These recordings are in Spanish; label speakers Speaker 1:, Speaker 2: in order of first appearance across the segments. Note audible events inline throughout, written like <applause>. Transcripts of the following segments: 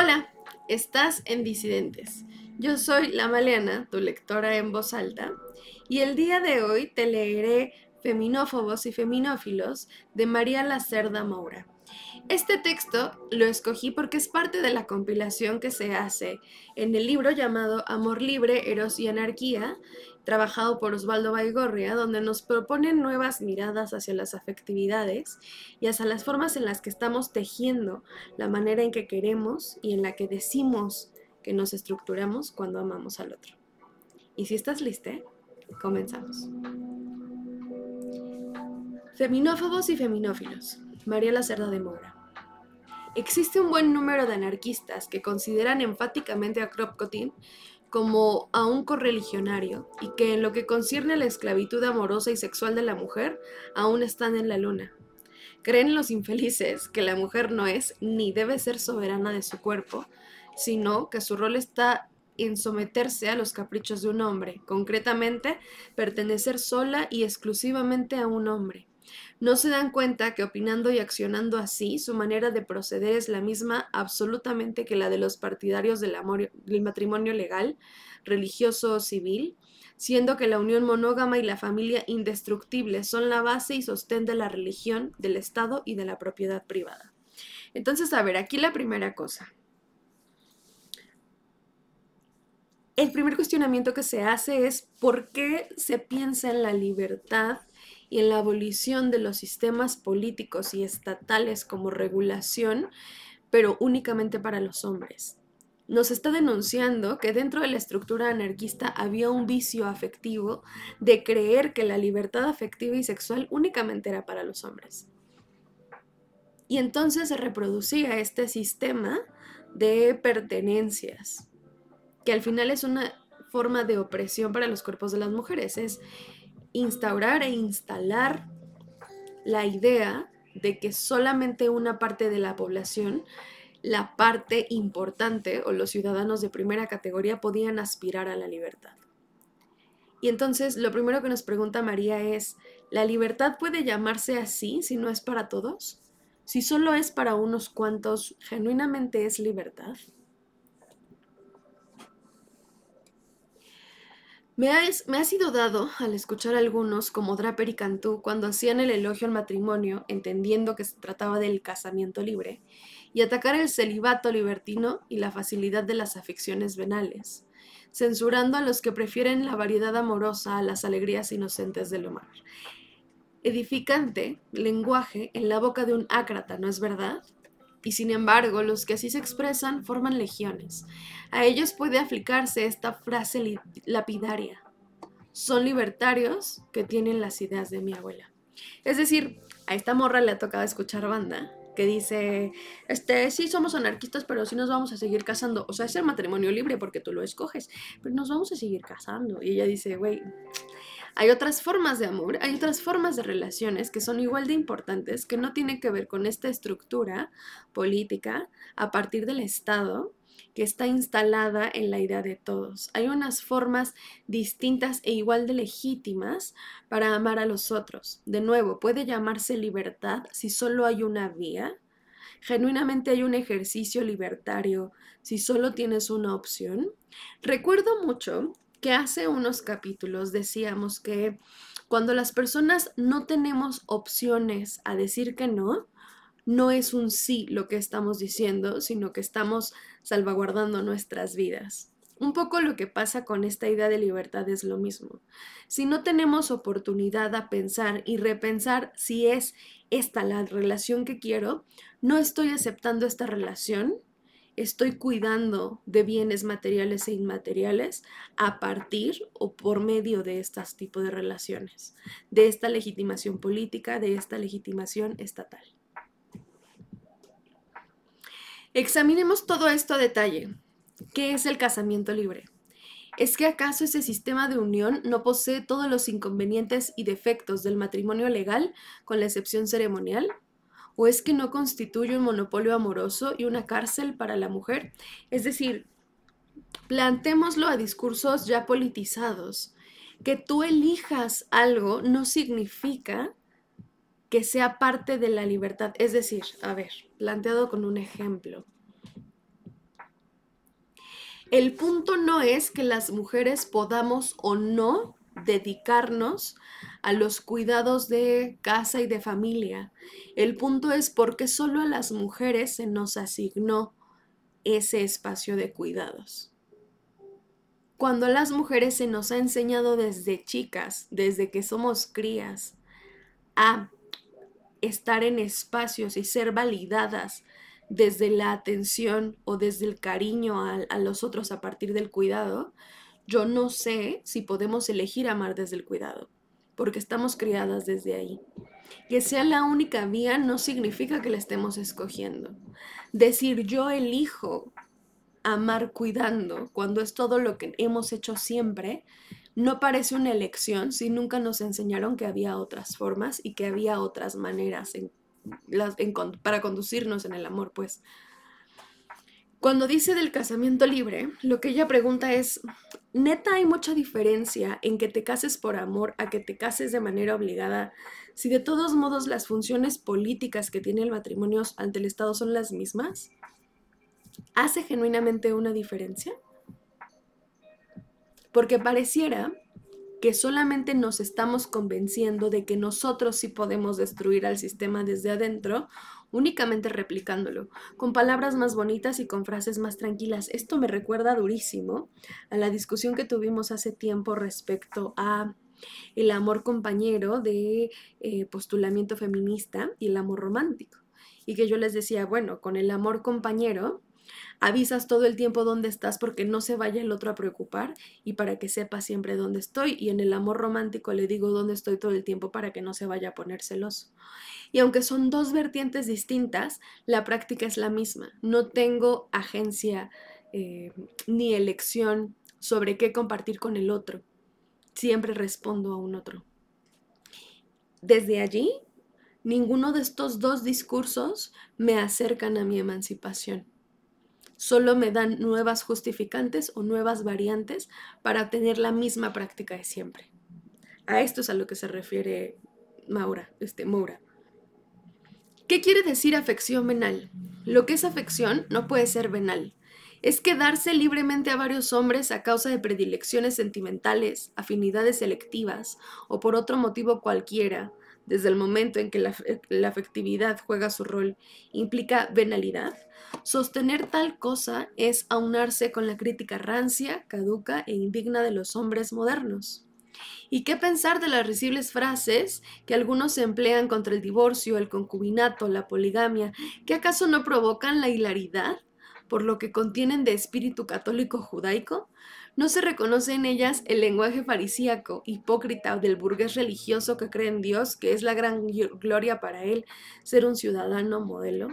Speaker 1: Hola, estás en Disidentes. Yo soy La Maleana, tu lectora en voz alta, y el día de hoy te leeré Feminófobos y Feminófilos de María Lacerda Moura. Este texto lo escogí porque es parte de la compilación que se hace en el libro llamado Amor Libre, Eros y Anarquía, trabajado por Osvaldo Baigorria, donde nos proponen nuevas miradas hacia las afectividades y hacia las formas en las que estamos tejiendo la manera en que queremos y en la que decimos que nos estructuramos cuando amamos al otro. Y si estás lista, comenzamos. Feminófobos y feminófilos. María Lacerda de Mora. Existe un buen número de anarquistas que consideran enfáticamente a Kropotkin como a un correligionario y que en lo que concierne a la esclavitud amorosa y sexual de la mujer aún están en la luna. Creen los infelices que la mujer no es ni debe ser soberana de su cuerpo, sino que su rol está en someterse a los caprichos de un hombre, concretamente pertenecer sola y exclusivamente a un hombre. No se dan cuenta que opinando y accionando así, su manera de proceder es la misma absolutamente que la de los partidarios del, del matrimonio legal, religioso o civil, siendo que la unión monógama y la familia indestructible son la base y sostén de la religión, del Estado y de la propiedad privada. Entonces, a ver, aquí la primera cosa. El primer cuestionamiento que se hace es por qué se piensa en la libertad y en la abolición de los sistemas políticos y estatales como regulación, pero únicamente para los hombres. Nos está denunciando que dentro de la estructura anarquista había un vicio afectivo de creer que la libertad afectiva y sexual únicamente era para los hombres. Y entonces se reproducía este sistema de pertenencias, que al final es una forma de opresión para los cuerpos de las mujeres. Es instaurar e instalar la idea de que solamente una parte de la población, la parte importante o los ciudadanos de primera categoría podían aspirar a la libertad. Y entonces lo primero que nos pregunta María es, ¿la libertad puede llamarse así si no es para todos? Si solo es para unos cuantos, ¿genuinamente es libertad? Me ha, sido dado, al escuchar a algunos, como Draper y Cantú, cuando hacían el elogio al matrimonio, entendiendo que se trataba del casamiento libre, y atacar el celibato libertino y la facilidad de las aficiones venales, censurando a los que prefieren la variedad amorosa a las alegrías inocentes del humor. Edificante lenguaje en la boca de un ácrata, ¿no es verdad? Y sin embargo los que así se expresan forman legiones. A ellos puede aplicarse esta frase lapidaria. Son libertarios que tienen las ideas de mi abuela. Es decir, a esta morra le ha tocado escuchar banda que dice, este, sí somos anarquistas, pero sí nos vamos a seguir casando. O sea, es el matrimonio libre porque tú lo escoges, pero nos vamos a seguir casando. Y ella dice, güey, hay otras formas de amor, hay otras formas de relaciones que son igual de importantes, que no tienen que ver con esta estructura política a partir del Estado que está instalada en la idea de todos. Hay unas formas distintas e igual de legítimas para amar a los otros. De nuevo, puede llamarse libertad si solo hay una vía. Genuinamente hay un ejercicio libertario si solo tienes una opción. Recuerdo mucho que hace unos capítulos decíamos que cuando las personas no tenemos opciones a decir que no, no es un sí lo que estamos diciendo, sino que estamos salvaguardando nuestras vidas. Un poco lo que pasa con esta idea de libertad es lo mismo. Si no tenemos oportunidad a pensar y repensar si es esta la relación que quiero, no estoy aceptando esta relación, estoy cuidando de bienes materiales e inmateriales a partir o por medio de estos tipos de relaciones, de esta legitimación política, de esta legitimación estatal. Examinemos todo esto a detalle. ¿Qué es el casamiento libre? ¿Es que acaso ese sistema de unión no posee todos los inconvenientes y defectos del matrimonio legal, con la excepción ceremonial? ¿O es que no constituye un monopolio amoroso y una cárcel para la mujer? Es decir, plantémoslo a discursos ya politizados. Que tú elijas algo no significa que sea parte de la libertad. Es decir, a ver, planteado con un ejemplo. El punto no es que las mujeres podamos o no dedicarnos a los cuidados de casa y de familia. El punto es porque solo a las mujeres se nos asignó ese espacio de cuidados. Cuando a las mujeres se nos ha enseñado desde chicas, desde que somos crías, a estar en espacios y ser validadas desde la atención o desde el cariño a, a, los otros a partir del cuidado, yo no sé si podemos elegir amar desde el cuidado, porque estamos criadas desde ahí. Que sea la única vía no significa que la estemos escogiendo. Decir yo elijo amar cuidando cuando es todo lo que hemos hecho siempre, no parece una elección si nunca nos enseñaron que había otras formas y que había otras maneras para conducirnos en el amor, pues. Cuando dice del casamiento libre, lo que ella pregunta es, neta hay mucha diferencia en que te cases por amor a que te cases de manera obligada, si de todos modos las funciones políticas que tiene el matrimonio ante el Estado son las mismas. ¿Hace genuinamente una diferencia? Porque pareciera que solamente nos estamos convenciendo de que nosotros sí podemos destruir al sistema desde adentro únicamente replicándolo, con palabras más bonitas y con frases más tranquilas. Esto me recuerda durísimo a la discusión que tuvimos hace tiempo respecto a el amor compañero de eh, postulamiento feminista y el amor romántico. Y que yo les decía, bueno, con el amor compañero avisas todo el tiempo dónde estás porque no se vaya el otro a preocupar y para que sepa siempre dónde estoy. Y en el amor romántico le digo dónde estoy todo el tiempo para que no se vaya a poner celoso. Y aunque son dos vertientes distintas, la práctica es la misma. No tengo agencia eh, ni elección sobre qué compartir con el otro. Siempre respondo a un otro. Desde allí, ninguno de estos dos discursos me acercan a mi emancipación. Solo me dan nuevas justificantes o nuevas variantes para tener la misma práctica de siempre. A esto es a lo que se refiere Maura, este, Moura. ¿Qué quiere decir afección venal? Lo que es afección no puede ser venal. Es quedarse libremente a varios hombres a causa de predilecciones sentimentales, afinidades selectivas o por otro motivo cualquiera, desde el momento en que la, afectividad juega su rol, implica venalidad. Sostener tal cosa es aunarse con la crítica rancia, caduca e indigna de los hombres modernos. ¿Y qué pensar de las risibles frases que algunos emplean contra el divorcio, el concubinato, la poligamia, que acaso no provocan la hilaridad por lo que contienen de espíritu católico judaico? ¿No se reconoce en ellas el lenguaje farisíaco, hipócrita del burgués religioso que cree en Dios, que es la gran gloria para él ser un ciudadano modelo?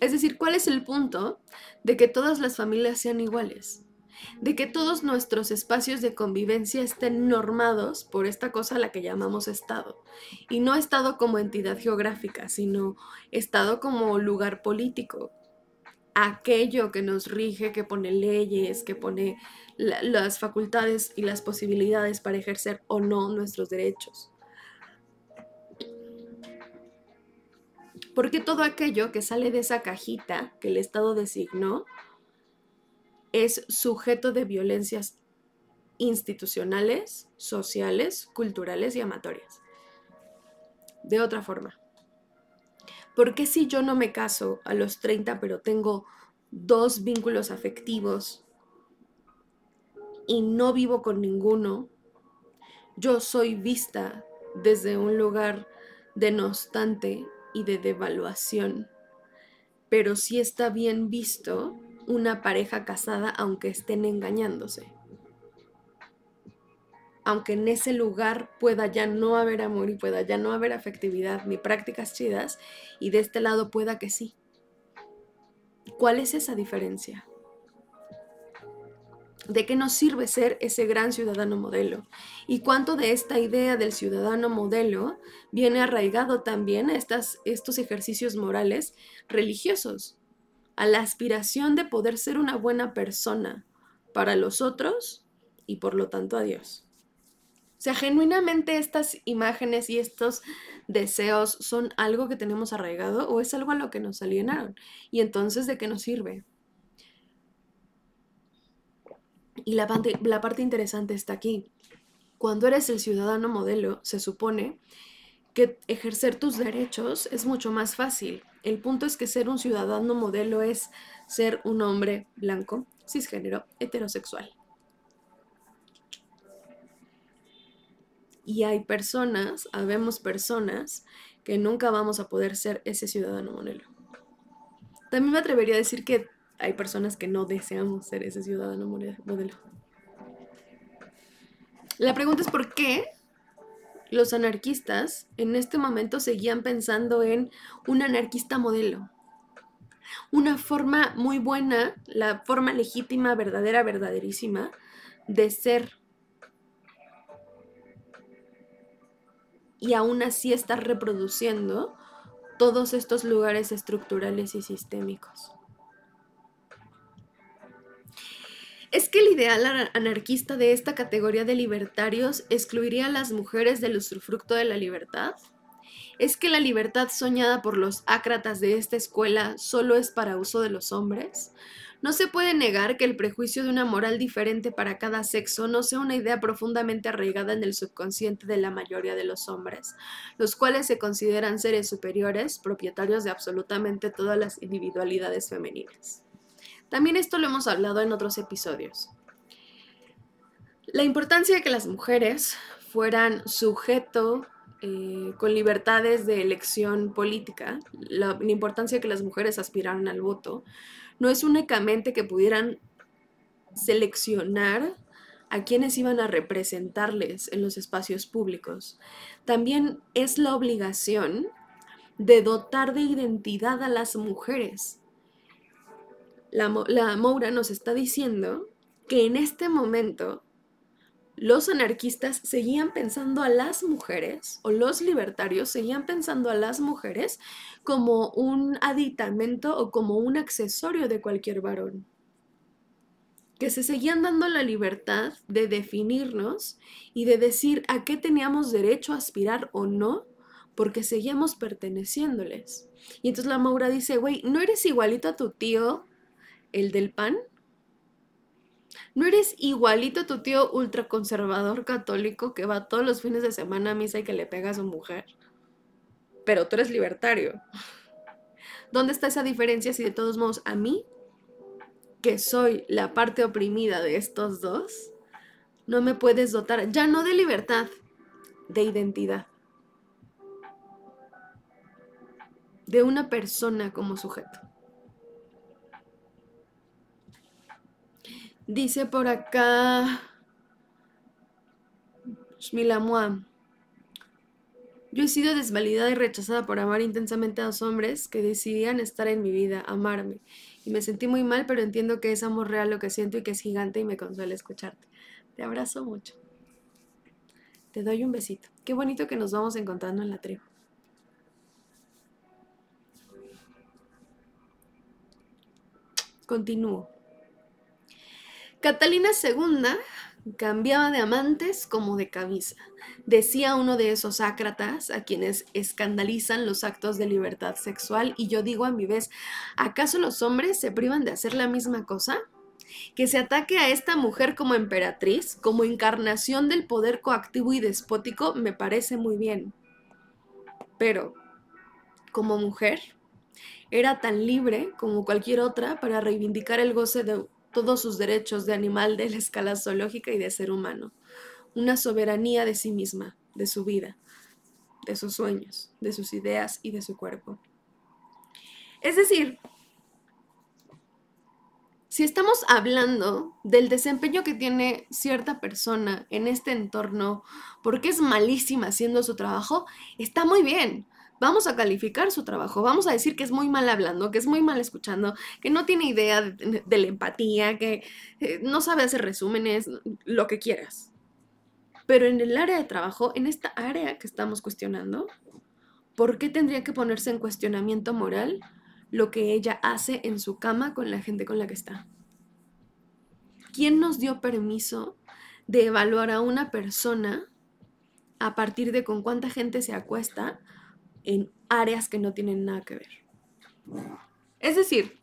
Speaker 1: Es decir, ¿cuál es el punto de que todas las familias sean iguales? de que todos nuestros espacios de convivencia estén normados por esta cosa a la que llamamos Estado. Y no Estado como entidad geográfica, sino Estado como lugar político. Aquello que nos rige, que pone leyes, que pone las facultades y las posibilidades para ejercer o no nuestros derechos. Porque todo aquello que sale de esa cajita que el Estado designó es sujeto de violencias institucionales, sociales, culturales y amatorias. De otra forma, ¿por qué si yo no me caso a los 30 pero tengo dos vínculos afectivos y no vivo con ninguno, yo soy vista desde un lugar denostante y de devaluación? Pero si está bien visto una pareja casada aunque estén engañándose. Aunque en ese lugar pueda ya no haber amor y pueda ya no haber afectividad ni prácticas chidas, y de este lado pueda que sí. ¿Cuál es esa diferencia? ¿De qué nos sirve ser ese gran ciudadano modelo? ¿Y cuánto de esta idea del ciudadano modelo viene arraigado también a estas, estos ejercicios morales religiosos? a la aspiración de poder ser una buena persona para los otros y por lo tanto a Dios. Sea, genuinamente estas imágenes y estos deseos son algo que tenemos arraigado o es algo a lo que nos alienaron. Y entonces, ¿de qué nos sirve? Y la parte, la parte interesante está aquí. Cuando eres el ciudadano modelo, se supone que ejercer tus derechos es mucho más fácil. El punto es que ser un ciudadano modelo es ser un hombre blanco, cisgénero, heterosexual. Y hay personas, habemos personas que nunca vamos a poder ser ese ciudadano modelo. También me atrevería a decir que hay personas que no deseamos ser ese ciudadano modelo. La pregunta es por qué los anarquistas en este momento seguían pensando en un anarquista modelo. Una forma muy buena, la forma legítima, verdadera, verdaderísima de ser. Y aún así estar reproduciendo todos estos lugares estructurales y sistémicos. es que el ideal anarquista de esta categoría de libertarios excluiría a las mujeres del usufructo de la libertad. ¿Es que la libertad soñada por los ácratas de esta escuela solo es para uso de los hombres? No se puede negar que el prejuicio de una moral diferente para cada sexo no sea una idea profundamente arraigada en el subconsciente de la mayoría de los hombres, los cuales se consideran seres superiores, propietarios de absolutamente todas las individualidades femeninas. También esto lo hemos hablado en otros episodios. La importancia de que las mujeres fueran sujeto eh, con libertades de elección política, la, la importancia de que las mujeres aspiraran al voto, no es únicamente que pudieran seleccionar a quienes iban a representarles en los espacios públicos. También es la obligación de dotar de identidad a las mujeres la, Moura nos está diciendo que en este momento los anarquistas seguían pensando a las mujeres, o los libertarios seguían pensando a las mujeres como un aditamento o como un accesorio de cualquier varón. Que se seguían dando la libertad de definirnos y de decir a qué teníamos derecho a aspirar o no, porque seguíamos perteneciéndoles. Y entonces la Maura dice, güey, ¿no eres igualito a tu tío el del pan? ¿No eres igualito a tu tío ultraconservador católico que va todos los fines de semana a misa y que le pega a su mujer? Pero tú eres libertario. ¿Dónde está esa diferencia si de todos modos a mí, que soy la parte oprimida de estos dos, no me puedes dotar ya no de libertad, de identidad? De una persona como sujeto. Dice por acá Shmilamua. Yo he sido desvalidada y rechazada por amar intensamente a dos hombres que decidían estar en mi vida, amarme. Y me sentí muy mal, pero entiendo que es amor real lo que siento y que es gigante y me consuela escucharte. Te abrazo mucho. Te doy un besito. Qué bonito que nos vamos encontrando en la tribu. Continúo. Catalina II cambiaba de amantes como de cabeza, decía uno de esos ácratas a quienes escandalizan los actos de libertad sexual, y yo digo a mi vez, ¿acaso los hombres se privan de hacer la misma cosa? Que se ataque a esta mujer como emperatriz, como encarnación del poder coactivo y despótico, me parece muy bien. Pero, como mujer, era tan libre como cualquier otra para reivindicar el goce de todos sus derechos de animal de la escala zoológica y de ser humano, una soberanía de sí misma, de su vida, de sus sueños, de sus ideas y de su cuerpo. Es decir, si estamos hablando del desempeño que tiene cierta persona en este entorno porque es malísima haciendo su trabajo, está muy bien vamos a calificar su trabajo, vamos a decir que es muy mal hablando, que es muy mal escuchando, que no tiene idea de, la empatía, que eh, no sabe hacer resúmenes, lo que quieras. Pero en el área de trabajo, en esta área que estamos cuestionando, ¿por qué tendría que ponerse en cuestionamiento moral lo que ella hace en su cama con la gente con la que está? ¿Quién nos dio permiso de evaluar a una persona a partir de con cuánta gente se acuesta en áreas que no tienen nada que ver. Es decir,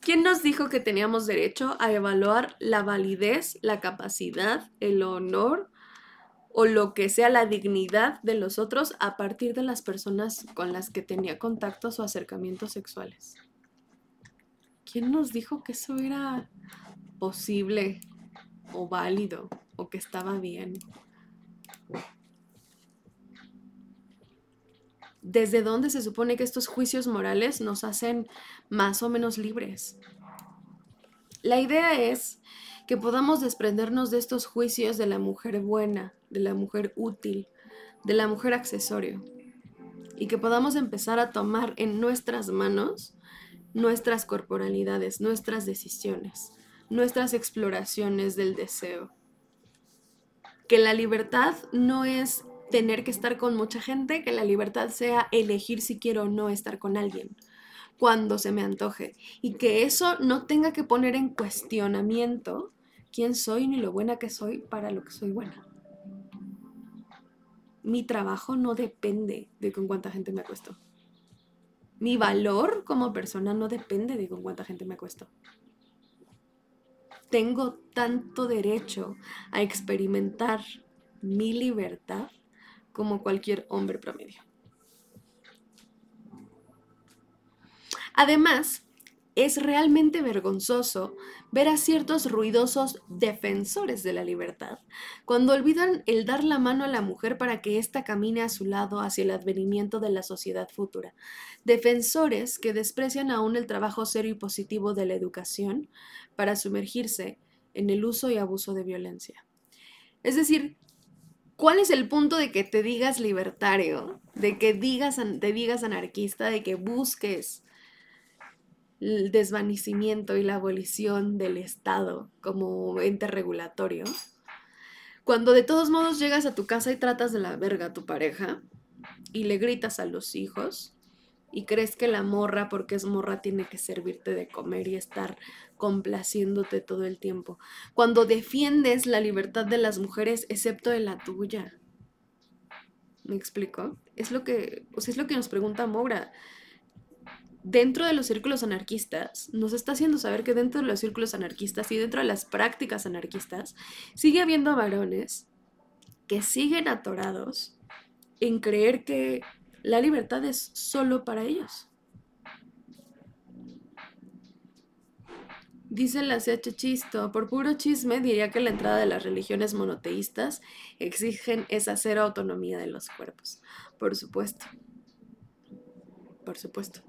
Speaker 1: ¿quién nos dijo que teníamos derecho a evaluar la validez, la capacidad, el honor o lo que sea la dignidad de los otros a partir de las personas con las que tenía contactos o acercamientos sexuales? ¿Quién nos dijo que eso era posible o válido o que estaba bien? ¿Desde dónde se supone que estos juicios morales nos hacen más o menos libres? La idea es que podamos desprendernos de estos juicios de la mujer buena, de la mujer útil, de la mujer accesorio, y que podamos empezar a tomar en nuestras manos nuestras corporalidades, nuestras decisiones, nuestras exploraciones del deseo. Que la libertad no es tener que estar con mucha gente, que la libertad sea elegir si quiero o no estar con alguien cuando se me antoje y que eso no tenga que poner en cuestionamiento quién soy ni lo buena que soy para lo que soy buena. Mi trabajo no depende de con cuánta gente me acuesto. Mi valor como persona no depende de con cuánta gente me acuesto. Tengo tanto derecho a experimentar mi libertad como cualquier hombre promedio. Además, es realmente vergonzoso ver a ciertos ruidosos defensores de la libertad cuando olvidan el dar la mano a la mujer para que ésta camine a su lado hacia el advenimiento de la sociedad futura. Defensores que desprecian aún el trabajo serio y positivo de la educación para sumergirse en el uso y abuso de violencia. Es decir, ¿cuál es el punto de que te digas libertario, de que digas, te digas anarquista, de que busques el desvanecimiento y la abolición del Estado como ente regulatorio, cuando de todos modos llegas a tu casa y tratas de la verga a tu pareja y le gritas a los hijos y crees que la morra, porque es morra, tiene que servirte de comer y estar complaciéndote todo el tiempo. Cuando defiendes la libertad de las mujeres, excepto de la tuya. ¿Me explico? Es lo que, o es lo que nos pregunta Moura dentro de los círculos anarquistas, nos está haciendo saber que dentro de los círculos anarquistas y dentro de las prácticas anarquistas, sigue habiendo varones que siguen atorados en creer que la libertad es solo para ellos. Dice la CH Chisto, por puro chisme diría que la entrada de las religiones monoteístas exigen esa cero autonomía de los cuerpos. Por supuesto. Por supuesto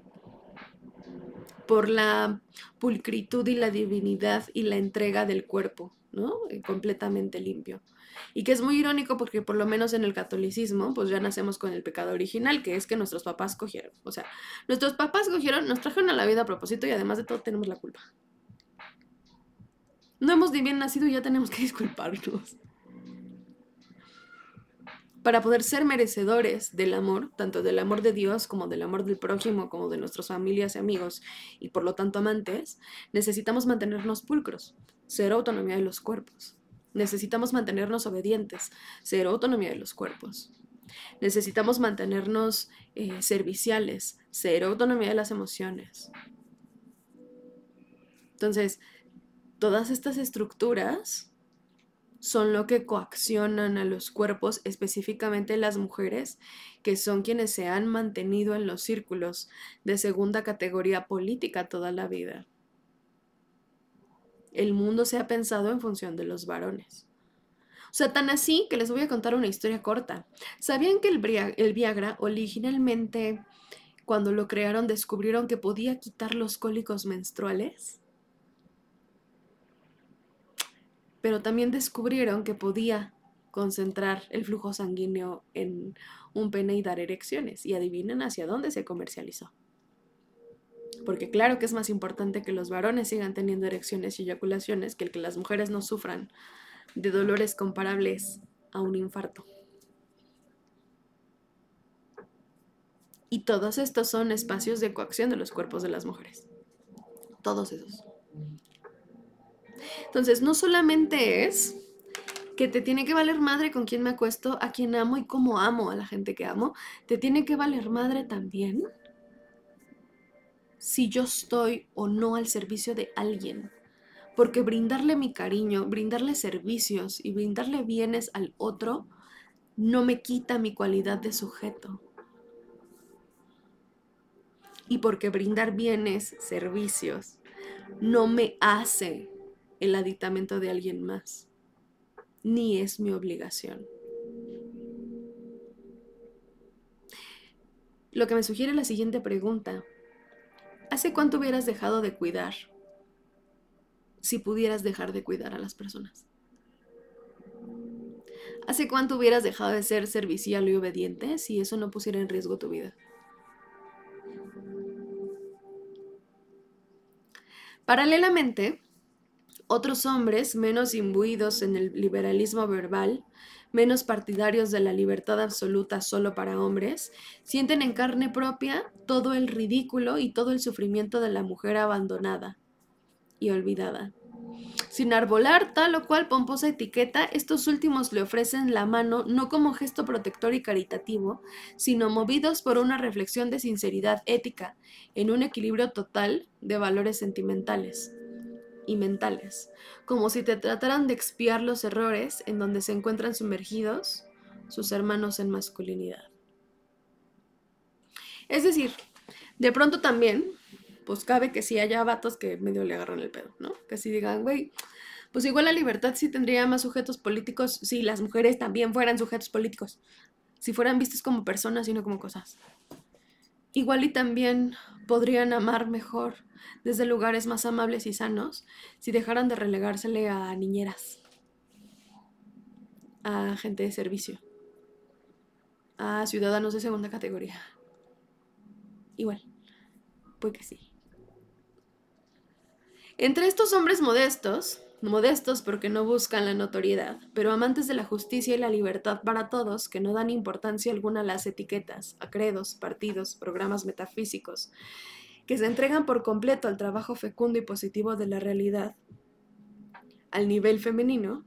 Speaker 1: por la pulcritud y la divinidad y la entrega del cuerpo, ¿no? Eh, completamente limpio. Y que es muy irónico porque por lo menos en el catolicismo, pues ya nacemos con el pecado original, que es que nuestros papás cogieron. O sea, nuestros papás cogieron, nos trajeron a la vida a propósito y además de todo tenemos la culpa. No hemos ni bien nacido y ya tenemos que <laughs> disculparnos para poder ser merecedores del amor, tanto del amor de Dios como del amor del prójimo, como de nuestras familias y amigos, y por lo tanto amantes, necesitamos mantenernos pulcros, cero autonomía de los cuerpos. Necesitamos mantenernos obedientes, cero autonomía de los cuerpos. Necesitamos mantenernos eh, serviciales, cero autonomía de las emociones. Entonces, todas estas estructuras son lo que coaccionan a los cuerpos, específicamente las mujeres, que son quienes se han mantenido en los círculos de segunda categoría política toda la vida. El mundo se ha pensado en función de los varones. O sea, tan así que les voy a contar una historia corta. ¿Sabían que el, Viagra originalmente, cuando lo crearon, descubrieron que podía quitar los cólicos menstruales? pero también descubrieron que podía concentrar el flujo sanguíneo en un pene y dar erecciones. Y adivinen hacia dónde se comercializó. Porque claro que es más importante que los varones sigan teniendo erecciones y eyaculaciones que el que las mujeres no sufran de dolores comparables a un infarto. Y todos estos son espacios de coacción de los cuerpos de las mujeres. Todos esos. Entonces, no solamente es que te tiene que valer madre con quien me acuesto, a quien amo y cómo amo a la gente que amo, te tiene que valer madre también si yo estoy o no al servicio de alguien. Porque brindarle mi cariño, brindarle servicios y brindarle bienes al otro no me quita mi cualidad de sujeto. Y porque brindar bienes, servicios, no me hace el aditamento de alguien más, ni es mi obligación. Lo que me sugiere la siguiente pregunta. ¿Hace cuánto hubieras dejado de cuidar si pudieras dejar de cuidar a las personas? ¿Hace cuánto hubieras dejado de ser servicial y obediente si eso no pusiera en riesgo tu vida? Paralelamente, otros hombres menos imbuidos en el liberalismo verbal, menos partidarios de la libertad absoluta solo para hombres, sienten en carne propia todo el ridículo y todo el sufrimiento de la mujer abandonada y olvidada. Sin arbolar tal o cual pomposa etiqueta, estos últimos le ofrecen la mano no como gesto protector y caritativo, sino movidos por una reflexión de sinceridad ética, en un equilibrio total de valores sentimentales y mentales, como si te trataran de expiar los errores en donde se encuentran sumergidos sus hermanos en masculinidad. Es decir, de pronto también pues cabe que sí haya vatos que medio le agarran el pedo, ¿no? Que sí digan, güey, pues igual la libertad sí tendría más sujetos políticos si las mujeres también fueran sujetos políticos, si fueran vistas como personas y no como cosas. Igual y también podrían amar mejor desde lugares más amables y sanos si dejaran de relegársele a niñeras, a gente de servicio, a ciudadanos de segunda categoría. Igual, pues que sí. Entre estos hombres modestos, modestos porque no buscan la notoriedad, pero amantes de la justicia y la libertad para todos, que no dan importancia alguna a las etiquetas, a credos, partidos, programas metafísicos, que se entregan por completo al trabajo fecundo y positivo de la realidad, al nivel femenino,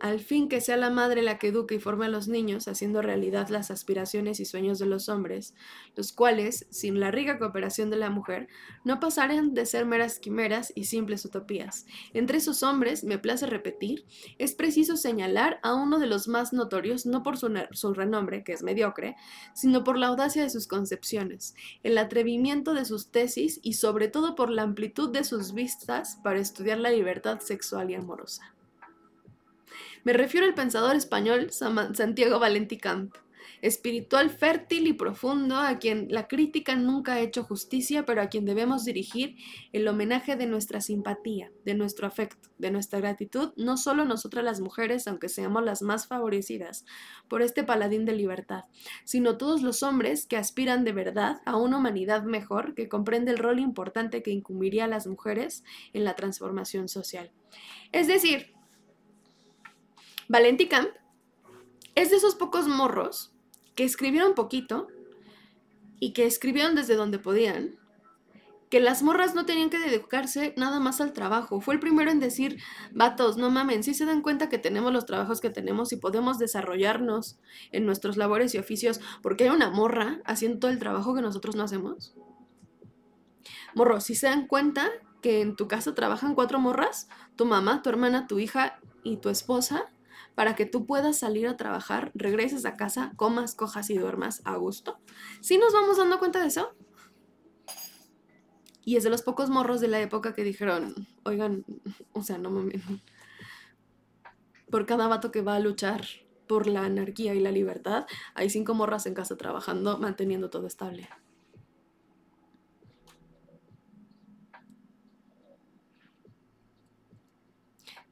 Speaker 1: al fin que sea la madre la que eduque y forme a los niños, haciendo realidad las aspiraciones y sueños de los hombres, los cuales, sin la rica cooperación de la mujer, no pasarán de ser meras quimeras y simples utopías. Entre esos hombres, me place repetir, es preciso señalar a uno de los más notorios, no por su, su renombre, que es mediocre, sino por la audacia de sus concepciones, el atrevimiento de sus tesis y sobre todo por la amplitud de sus vistas para estudiar la libertad sexual y amorosa. Me refiero al pensador español Santiago Valenti Camp, espiritual fértil y profundo, a quien la crítica nunca ha hecho justicia, pero a quien debemos dirigir el homenaje de nuestra simpatía, de nuestro afecto, de nuestra gratitud, no solo nosotras las mujeres, aunque seamos las más favorecidas por este paladín de libertad, sino todos los hombres que aspiran de verdad a una humanidad mejor que comprende el rol importante que incumbiría a las mujeres en la transformación social. Es decir, Valenti Camp es de esos pocos morros que escribieron poquito y que escribieron desde donde podían, que las morras no tenían que dedicarse nada más al trabajo. Fue el primero en decir, vatos, no mamen, si se dan cuenta que tenemos los trabajos que tenemos y podemos desarrollarnos en nuestros labores y oficios porque hay una morra haciendo todo el trabajo que nosotros no hacemos. Morro, si se dan cuenta que en tu casa trabajan cuatro morras, tu mamá, tu hermana, tu hija y tu esposa, para que tú puedas salir a trabajar, regreses a casa, comas, cojas y duermas a gusto. ¿Sí nos vamos dando cuenta de eso? Y es de los pocos morros de la época que dijeron, oigan, o sea, no mames. Por cada vato que va a luchar por la anarquía y la libertad, hay cinco morras en casa trabajando, manteniendo todo estable.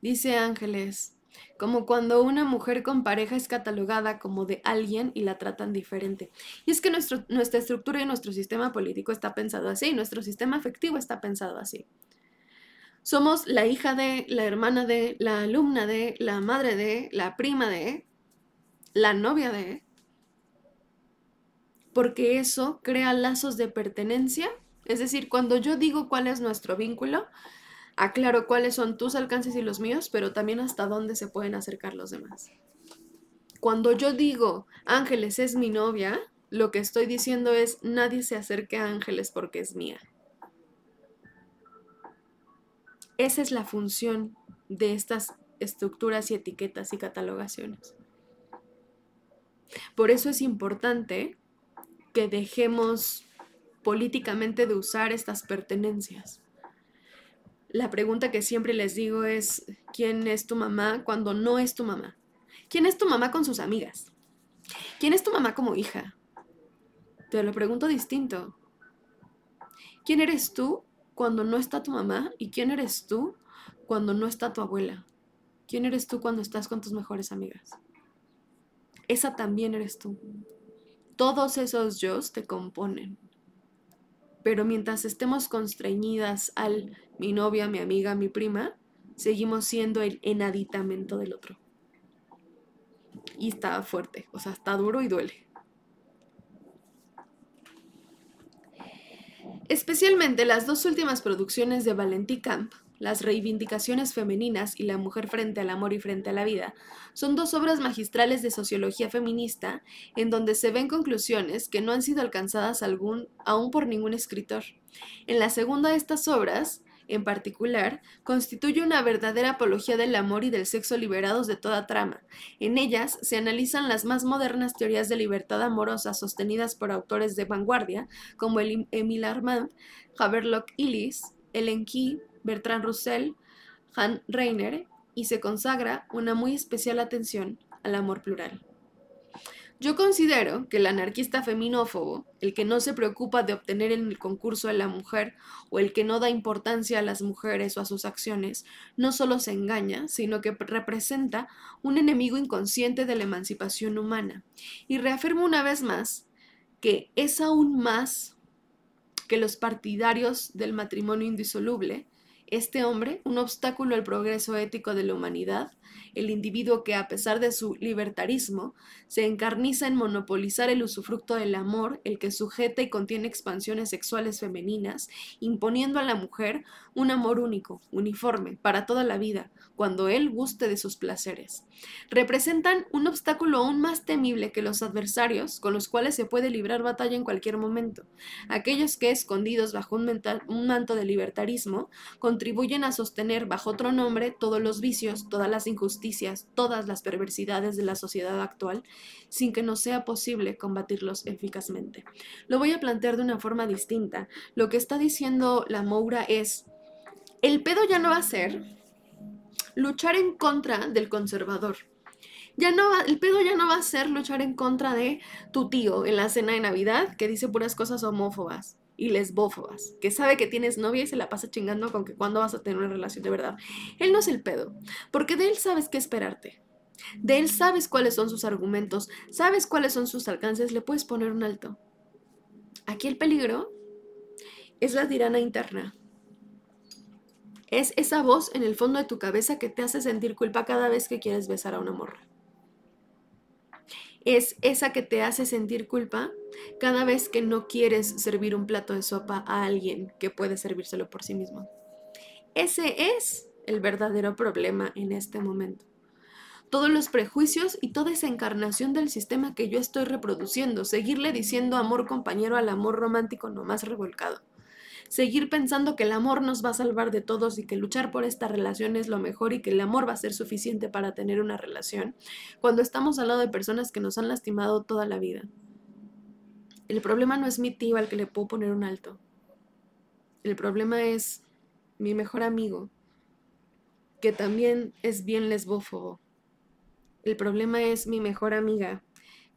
Speaker 1: Dice Ángeles, como cuando una mujer con pareja es catalogada como de alguien y la tratan diferente. Y es que nuestro, nuestra estructura y nuestro sistema político está pensado así, nuestro sistema afectivo está pensado así. Somos la hija de, la hermana de, la alumna de, la madre de, la prima de, la novia de, porque eso crea lazos de pertenencia. Es decir, cuando yo digo cuál es nuestro vínculo, Aclaro cuáles son tus alcances y los míos, pero también hasta dónde se pueden acercar los demás. Cuando yo digo Ángeles es mi novia, lo que estoy diciendo es nadie se acerque a Ángeles porque es mía. Esa es la función de estas estructuras y etiquetas y catalogaciones. Por eso es importante que dejemos políticamente de usar estas pertenencias. La pregunta que siempre les digo es, ¿quién es tu mamá cuando no es tu mamá? ¿Quién es tu mamá con sus amigas? ¿Quién es tu mamá como hija? Te lo pregunto distinto. ¿Quién eres tú cuando no está tu mamá? ¿Y quién eres tú cuando no está tu abuela? ¿Quién eres tú cuando estás con tus mejores amigas? Esa también eres tú. Todos esos yo te componen. Pero mientras estemos constreñidas al mi novia, mi amiga, mi prima, seguimos siendo el enaditamento del otro. Y está fuerte, o sea, está duro y duele. Especialmente las dos últimas producciones de Valentí Camp las reivindicaciones femeninas y la mujer frente al amor y frente a la vida, son dos obras magistrales de sociología feminista en donde se ven conclusiones que no han sido alcanzadas aún por ningún escritor. En la segunda de estas obras, en particular, constituye una verdadera apología del amor y del sexo liberados de toda trama. En ellas se analizan las más modernas teorías de libertad amorosa sostenidas por autores de vanguardia como Emile Armand, Haberlock Illis, Ellen Key, Bertrand Russell, Han Reiner, y se consagra una muy especial atención al amor plural. Yo considero que el anarquista feminófobo, el que no se preocupa de obtener en el concurso a la mujer o el que no da importancia a las mujeres o a sus acciones, no solo se engaña, sino que representa un enemigo inconsciente de la emancipación humana. Y reafirmo una vez más que es aún más que los partidarios del matrimonio indisoluble este hombre, un obstáculo al progreso ético de la humanidad, el individuo que a pesar de su libertarismo se encarniza en monopolizar el usufructo del amor, el que sujeta y contiene expansiones sexuales femeninas, imponiendo a la mujer un amor único, uniforme, para toda la vida, cuando él guste de sus placeres. Representan un obstáculo aún más temible que los adversarios con los cuales se puede librar batalla en cualquier momento, aquellos que, escondidos bajo un, manto de libertarismo, contribuyen a sostener bajo otro nombre todos los vicios, todas las injusticias, todas las perversidades de la sociedad actual, sin que nos sea posible combatirlos eficazmente. Lo voy a plantear de una forma distinta. Lo que está diciendo la Moura es, el pedo ya no va a ser luchar en contra del conservador. Ya no el pedo ya no va a ser luchar en contra de tu tío en la cena de Navidad que dice puras cosas homófobas y lesbófobas, que sabe que tienes novia y se la pasa chingando con que cuándo vas a tener una relación de verdad. Él no es el pedo, porque de él sabes qué esperarte. De él sabes cuáles son sus argumentos, sabes cuáles son sus alcances, le puedes poner un alto. Aquí el peligro es la tirana interna. Es esa voz en el fondo de tu cabeza que te hace sentir culpa cada vez que quieres besar a una morra es esa que te hace sentir culpa cada vez que no quieres servir un plato de sopa a alguien que puede servírselo por sí mismo. Ese es el verdadero problema en este momento. Todos los prejuicios y toda esa encarnación del sistema que yo estoy reproduciendo, seguirle diciendo amor compañero al amor romántico no más revolcado seguir pensando que el amor nos va a salvar de todos y que luchar por esta relación es lo mejor y que el amor va a ser suficiente para tener una relación, cuando estamos al lado de personas que nos han lastimado toda la vida. El problema no es mi tío al que le puedo poner un alto. El problema es mi mejor amigo, que también es bien lesbófobo. El problema es mi mejor amiga,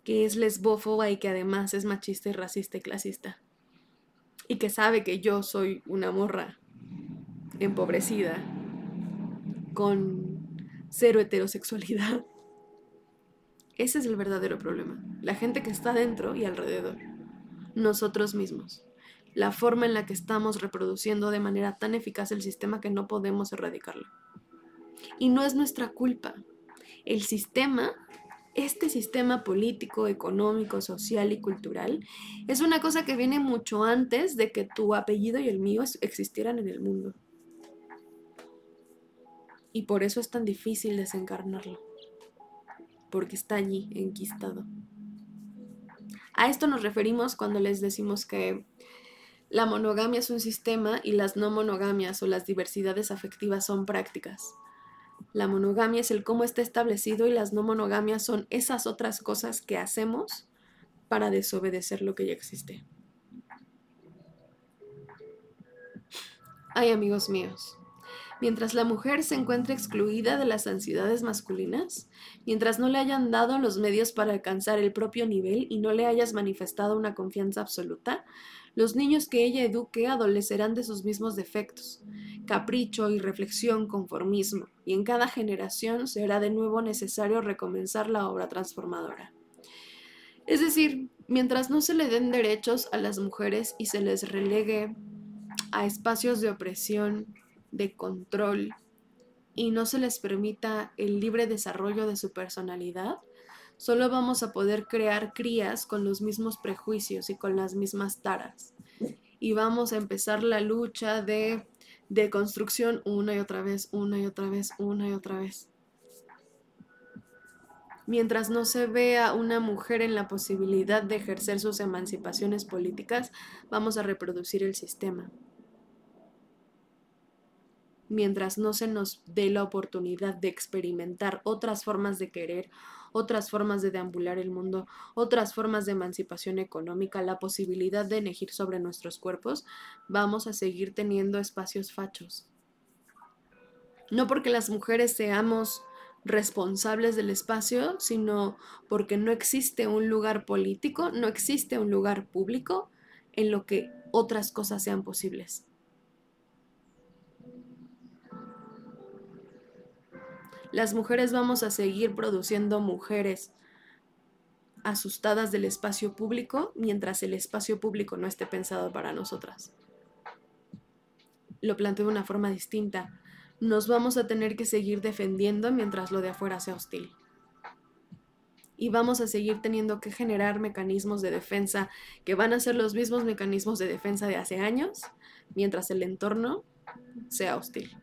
Speaker 1: que es lesbófoba y que además es machista y racista y clasista y que sabe que yo soy una morra empobrecida con cero heterosexualidad. <laughs> Ese es el verdadero problema. La gente que está dentro y alrededor. Nosotros mismos. La forma en la que estamos reproduciendo de manera tan eficaz el sistema que no podemos erradicarlo. Y no es nuestra culpa. El sistema este sistema político, económico, social y cultural es una cosa que viene mucho antes de que tu apellido y el mío existieran en el mundo. Y por eso es tan difícil desencarnarlo, porque está allí, enquistado. A esto nos referimos cuando les decimos que La monogamia es un sistema y las no monogamias o las diversidades afectivas son prácticas. La monogamia es el cómo está establecido y las no monogamias son esas otras cosas que hacemos para desobedecer lo que ya existe. Ay, amigos míos, mientras la mujer se encuentre excluida de las ansiedades masculinas, mientras no le hayan dado los medios para alcanzar el propio nivel y no le hayas manifestado una confianza absoluta, los niños que ella eduque adolecerán de sus mismos defectos, capricho, y reflexión, conformismo, y en cada generación será de nuevo necesario recomenzar la obra transformadora. Es decir, mientras no se le den derechos a las mujeres y se les relegue a espacios de opresión, de control, y no se les permita el libre desarrollo de su personalidad, solo vamos a poder crear crías con los mismos prejuicios y con las mismas taras. Y vamos a empezar la lucha de, de construcción una y otra vez, una y otra vez, una y otra vez. Mientras no se vea una mujer en la posibilidad de ejercer sus emancipaciones políticas, vamos a reproducir el sistema mientras no se nos dé la oportunidad de experimentar otras formas de querer, otras formas de deambular el mundo, otras formas de emancipación económica, la posibilidad de elegir sobre nuestros cuerpos, vamos a seguir teniendo espacios fachos. No porque las mujeres seamos responsables del espacio, sino porque no existe un lugar político, no existe un lugar público en lo que otras cosas sean posibles. Las mujeres vamos a seguir produciendo mujeres asustadas del espacio público mientras el espacio público no esté pensado para nosotras. Lo planteo de una forma distinta. Nos vamos a tener que seguir defendiendo mientras lo de afuera sea hostil. Y vamos a seguir teniendo que generar mecanismos de defensa que van a ser los mismos mecanismos de defensa de hace años, mientras el entorno sea hostil.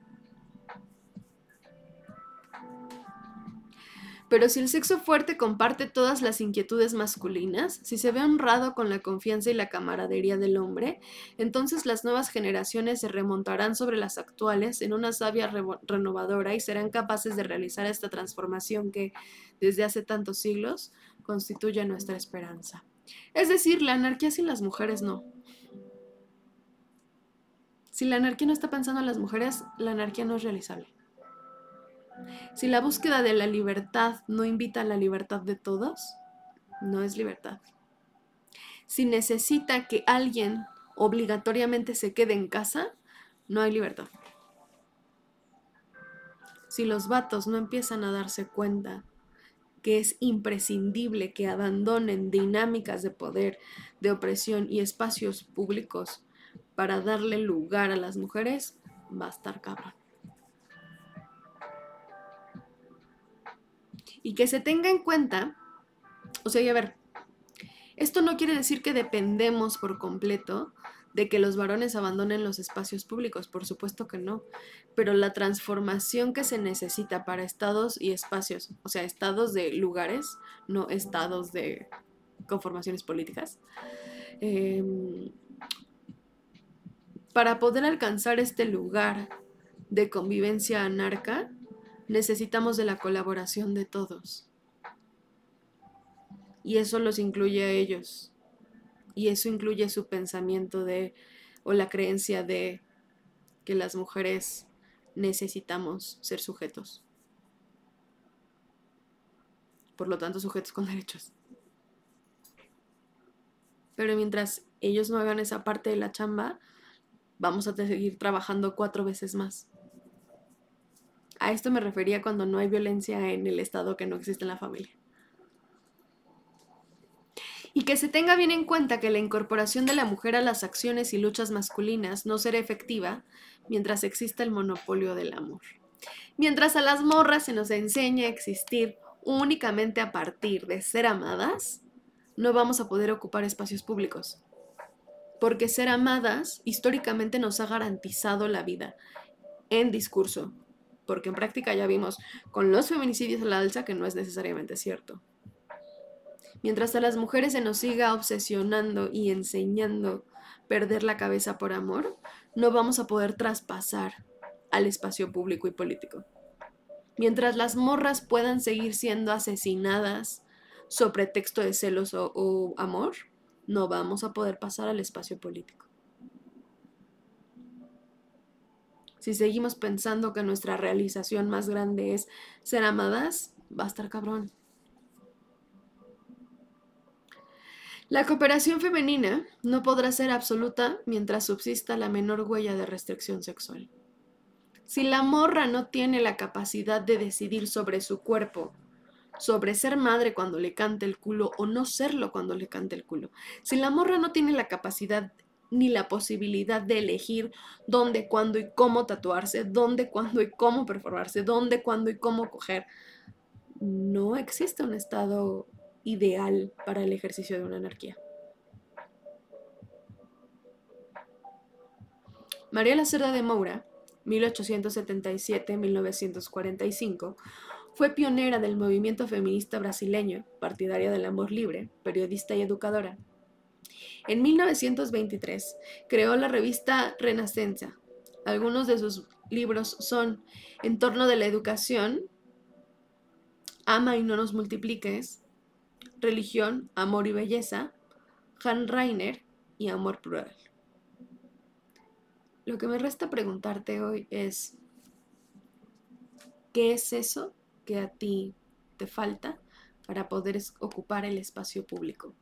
Speaker 1: Pero si el sexo fuerte comparte todas las inquietudes masculinas, si se ve honrado con la confianza y la camaradería del hombre, entonces las nuevas generaciones se remontarán sobre las actuales en una savia renovadora y serán capaces de realizar esta transformación que, desde hace tantos siglos, constituye nuestra esperanza. Es decir, la anarquía sin las mujeres no. Si la anarquía no está pensando en las mujeres, la anarquía no es realizable. Si la búsqueda de la libertad no invita a la libertad de todos, no es libertad. Si necesita que alguien obligatoriamente se quede en casa, no hay libertad. Si los vatos no empiezan a darse cuenta que es imprescindible que abandonen dinámicas de poder, de opresión y espacios públicos para darle lugar a las mujeres, va a estar cabrón. Y que se tenga en cuenta, o sea, a ver, esto no quiere decir que dependemos por completo de que los varones abandonen los espacios públicos, por supuesto que no, pero la transformación que se necesita para estados y espacios, o sea, estados de lugares, no estados de conformaciones políticas, em, para poder alcanzar este lugar de convivencia anarca, necesitamos de la colaboración de todos. Y eso los incluye a ellos. Y eso incluye su pensamiento de, o la creencia de que las mujeres necesitamos ser sujetos. Por lo tanto, sujetos con derechos. Pero mientras ellos no hagan esa parte de la chamba, vamos a seguir trabajando cuatro veces más. A esto me refería cuando no hay violencia en el Estado que no existe en la familia. Y que se tenga bien en cuenta que la incorporación de la mujer a las acciones y luchas masculinas no será efectiva mientras exista el monopolio del amor. Mientras a las morras se nos enseña a existir únicamente a partir de ser amadas, no vamos a poder ocupar espacios públicos. Porque ser amadas históricamente nos ha garantizado la vida en discurso, porque en práctica ya vimos con los feminicidios a la alza que no es necesariamente cierto. Mientras a las mujeres se nos siga obsesionando y enseñando perder la cabeza por amor, no vamos a poder traspasar al espacio público y político. Mientras las morras puedan seguir siendo asesinadas sobre pretexto de celos o amor, no vamos a poder pasar al espacio político. Si seguimos pensando que nuestra realización más grande es ser amadas, va a estar cabrón. La cooperación femenina no podrá ser absoluta mientras subsista la menor huella de restricción sexual. Si la morra no tiene la capacidad de decidir sobre su cuerpo, sobre ser madre cuando le cante el culo o no serlo cuando le cante el culo, si la morra no tiene la capacidad ni la posibilidad de elegir dónde, cuándo y cómo tatuarse, dónde, cuándo y cómo perforarse, dónde, cuándo y cómo coger, no existe un estado ideal para el ejercicio de una anarquía. María Lacerda de Moura, 1877-1945, fue pionera del movimiento feminista brasileño, partidaria del amor libre, periodista y educadora. En 1923 creó la revista Renascenza. Algunos de sus libros son En torno de la educación, Ama y no nos multipliques, religión, amor y belleza, Han Reiner y amor plural. Lo que me resta preguntarte hoy es, ¿qué es eso que a ti te falta para poder ocupar el espacio público?